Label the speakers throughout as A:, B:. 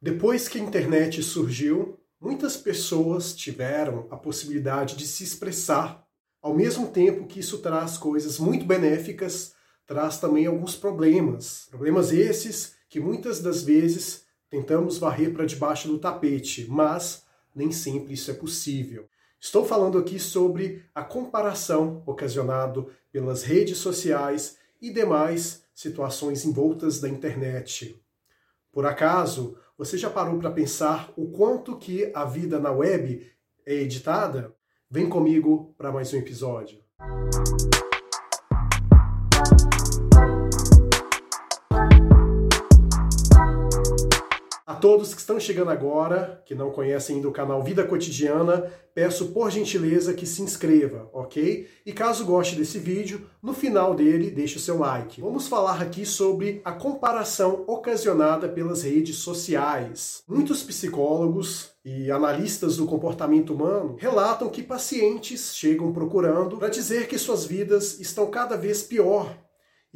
A: Depois que a internet surgiu, muitas pessoas tiveram a possibilidade de se expressar, ao mesmo tempo que isso traz coisas muito benéficas, traz também alguns problemas. Problemas esses que muitas das vezes tentamos varrer para debaixo do tapete, mas nem sempre isso é possível. Estou falando aqui sobre a comparação ocasionado pelas redes sociais e demais situações envoltas da internet. Por acaso, você já parou para pensar o quanto que a vida na web é editada? Vem comigo para mais um episódio. Todos que estão chegando agora, que não conhecem ainda o canal Vida Cotidiana, peço por gentileza que se inscreva, ok? E caso goste desse vídeo, no final dele deixe o seu like. Vamos falar aqui sobre a comparação ocasionada pelas redes sociais. Muitos psicólogos e analistas do comportamento humano relatam que pacientes chegam procurando para dizer que suas vidas estão cada vez pior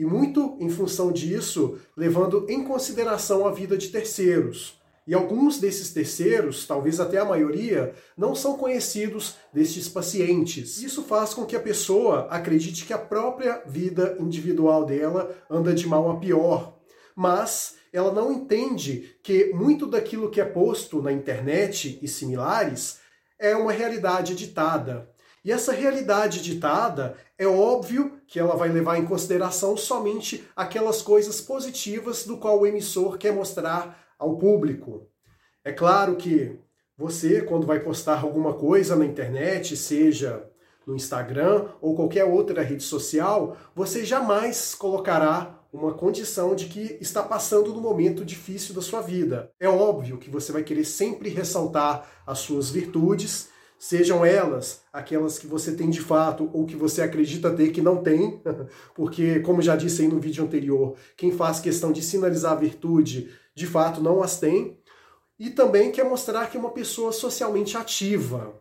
A: e muito em função disso, levando em consideração a vida de terceiros. E alguns desses terceiros, talvez até a maioria, não são conhecidos destes pacientes. Isso faz com que a pessoa acredite que a própria vida individual dela anda de mal a pior. Mas ela não entende que muito daquilo que é posto na internet e similares é uma realidade ditada. E essa realidade ditada, é óbvio que ela vai levar em consideração somente aquelas coisas positivas do qual o emissor quer mostrar ao público. É claro que você, quando vai postar alguma coisa na internet, seja no Instagram ou qualquer outra rede social, você jamais colocará uma condição de que está passando no momento difícil da sua vida. É óbvio que você vai querer sempre ressaltar as suas virtudes, sejam elas aquelas que você tem de fato ou que você acredita ter que não tem, porque, como já disse aí no vídeo anterior, quem faz questão de sinalizar a virtude de fato não as tem, e também quer mostrar que é uma pessoa socialmente ativa.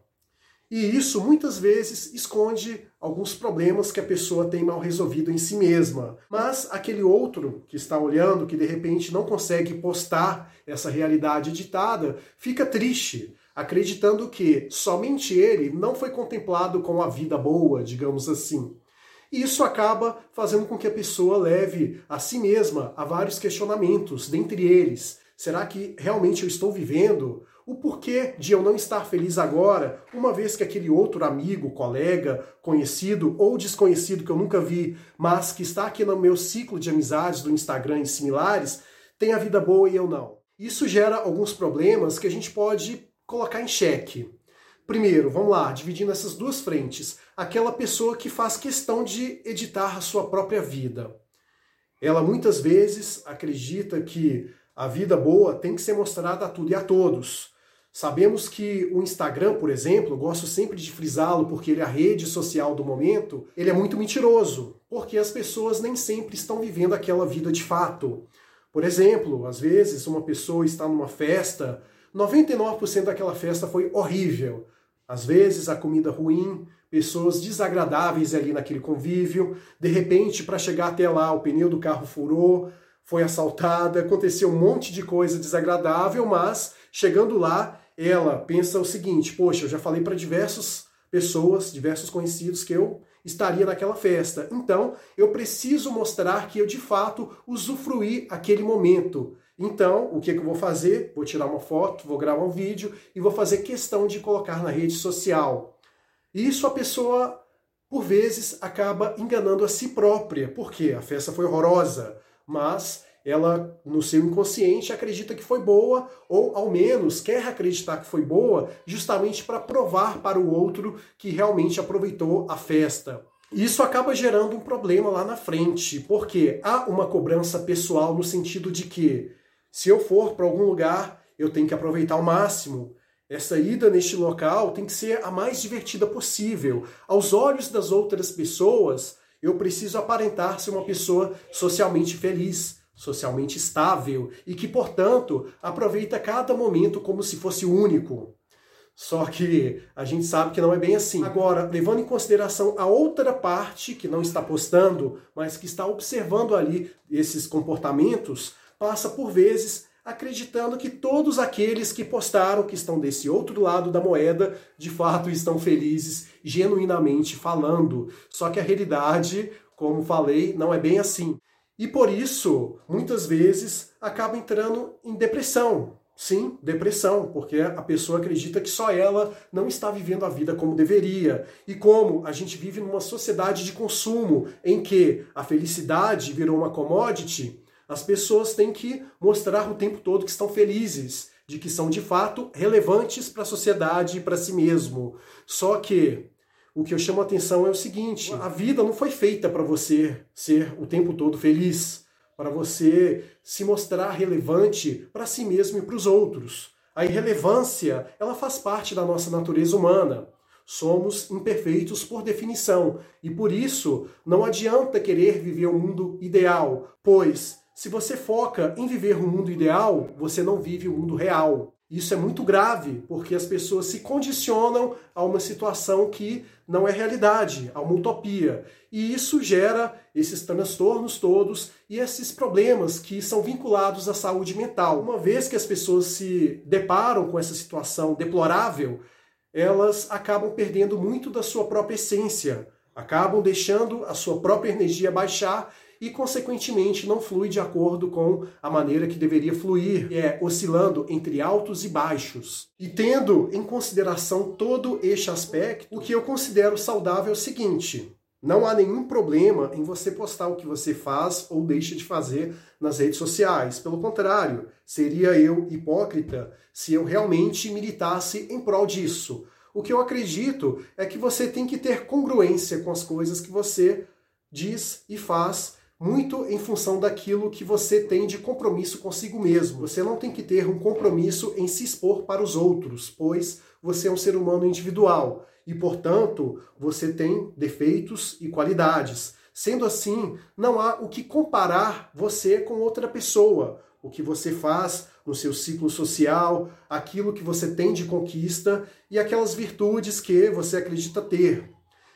A: E isso muitas vezes esconde alguns problemas que a pessoa tem mal resolvido em si mesma. Mas aquele outro que está olhando, que de repente não consegue postar essa realidade ditada, fica triste, acreditando que somente ele não foi contemplado com a vida boa, digamos assim. E isso acaba fazendo com que a pessoa leve a si mesma a vários questionamentos, dentre eles: será que realmente eu estou vivendo? O porquê de eu não estar feliz agora, uma vez que aquele outro amigo, colega, conhecido ou desconhecido que eu nunca vi, mas que está aqui no meu ciclo de amizades do Instagram e similares, tem a vida boa e eu não. Isso gera alguns problemas que a gente pode colocar em xeque. Primeiro, vamos lá, dividindo essas duas frentes. Aquela pessoa que faz questão de editar a sua própria vida. Ela muitas vezes acredita que a vida boa tem que ser mostrada a tudo e a todos. Sabemos que o Instagram, por exemplo, gosto sempre de frisá-lo porque ele é a rede social do momento, ele é muito mentiroso, porque as pessoas nem sempre estão vivendo aquela vida de fato. Por exemplo, às vezes uma pessoa está numa festa, 99% daquela festa foi horrível. Às vezes a comida ruim, pessoas desagradáveis ali naquele convívio. De repente, para chegar até lá, o pneu do carro furou, foi assaltada, aconteceu um monte de coisa desagradável, mas chegando lá, ela pensa o seguinte: poxa, eu já falei para diversas pessoas, diversos conhecidos que eu estaria naquela festa. Então, eu preciso mostrar que eu de fato usufruí aquele momento. Então, o que, que eu vou fazer? Vou tirar uma foto, vou gravar um vídeo e vou fazer questão de colocar na rede social. Isso a pessoa, por vezes, acaba enganando a si própria. porque A festa foi horrorosa, mas ela, no seu inconsciente, acredita que foi boa, ou ao menos quer acreditar que foi boa, justamente para provar para o outro que realmente aproveitou a festa. Isso acaba gerando um problema lá na frente, porque há uma cobrança pessoal no sentido de que se eu for para algum lugar, eu tenho que aproveitar ao máximo. Essa ida neste local tem que ser a mais divertida possível. Aos olhos das outras pessoas, eu preciso aparentar ser uma pessoa socialmente feliz, socialmente estável e que, portanto, aproveita cada momento como se fosse único. Só que a gente sabe que não é bem assim. Agora, levando em consideração a outra parte que não está postando, mas que está observando ali esses comportamentos, passa por vezes acreditando que todos aqueles que postaram, que estão desse outro lado da moeda, de fato estão felizes, genuinamente falando. Só que a realidade, como falei, não é bem assim. E por isso, muitas vezes, acaba entrando em depressão. Sim, depressão, porque a pessoa acredita que só ela não está vivendo a vida como deveria. E como a gente vive numa sociedade de consumo em que a felicidade virou uma commodity, as pessoas têm que mostrar o tempo todo que estão felizes, de que são de fato relevantes para a sociedade e para si mesmo. Só que o que eu chamo a atenção é o seguinte: a vida não foi feita para você ser o tempo todo feliz, para você se mostrar relevante para si mesmo e para os outros. A irrelevância, ela faz parte da nossa natureza humana. Somos imperfeitos por definição e por isso não adianta querer viver o um mundo ideal, pois se você foca em viver um mundo ideal, você não vive o um mundo real. Isso é muito grave, porque as pessoas se condicionam a uma situação que não é realidade, a uma utopia. E isso gera esses transtornos todos e esses problemas que são vinculados à saúde mental. Uma vez que as pessoas se deparam com essa situação deplorável, elas acabam perdendo muito da sua própria essência, acabam deixando a sua própria energia baixar e, consequentemente, não flui de acordo com a maneira que deveria fluir, é oscilando entre altos e baixos. E tendo em consideração todo este aspecto, o que eu considero saudável é o seguinte: não há nenhum problema em você postar o que você faz ou deixa de fazer nas redes sociais. Pelo contrário, seria eu hipócrita se eu realmente militasse em prol disso. O que eu acredito é que você tem que ter congruência com as coisas que você diz e faz muito em função daquilo que você tem de compromisso consigo mesmo. Você não tem que ter um compromisso em se expor para os outros, pois você é um ser humano individual e, portanto, você tem defeitos e qualidades. Sendo assim, não há o que comparar você com outra pessoa. O que você faz no seu ciclo social, aquilo que você tem de conquista e aquelas virtudes que você acredita ter.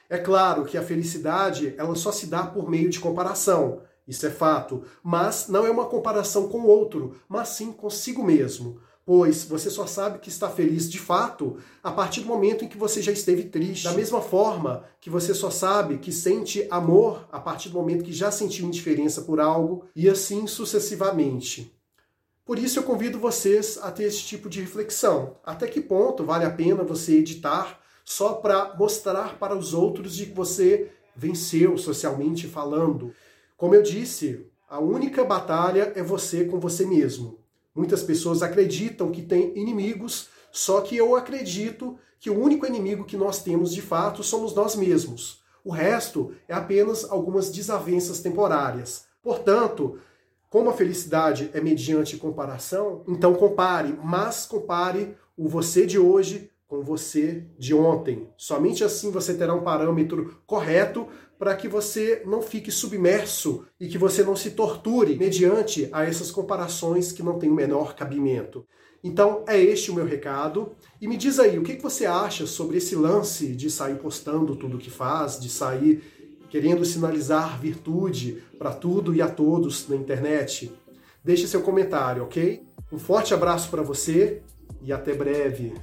A: É claro que a felicidade ela só se dá por meio de comparação, isso é fato, mas não é uma comparação com o outro, mas sim consigo mesmo. Pois você só sabe que está feliz de fato a partir do momento em que você já esteve triste. Da mesma forma que você só sabe que sente amor a partir do momento que já sentiu indiferença por algo, e assim sucessivamente. Por isso eu convido vocês a ter esse tipo de reflexão. Até que ponto vale a pena você editar só para mostrar para os outros de que você venceu socialmente falando. Como eu disse, a única batalha é você com você mesmo. Muitas pessoas acreditam que tem inimigos, só que eu acredito que o único inimigo que nós temos de fato somos nós mesmos. O resto é apenas algumas desavenças temporárias. Portanto, como a felicidade é mediante comparação, então compare, mas compare o você de hoje com você de ontem. Somente assim você terá um parâmetro correto para que você não fique submerso e que você não se torture mediante a essas comparações que não têm o menor cabimento. Então é este o meu recado. E me diz aí, o que você acha sobre esse lance de sair postando tudo que faz, de sair querendo sinalizar virtude para tudo e a todos na internet? Deixe seu comentário, ok? Um forte abraço para você e até breve.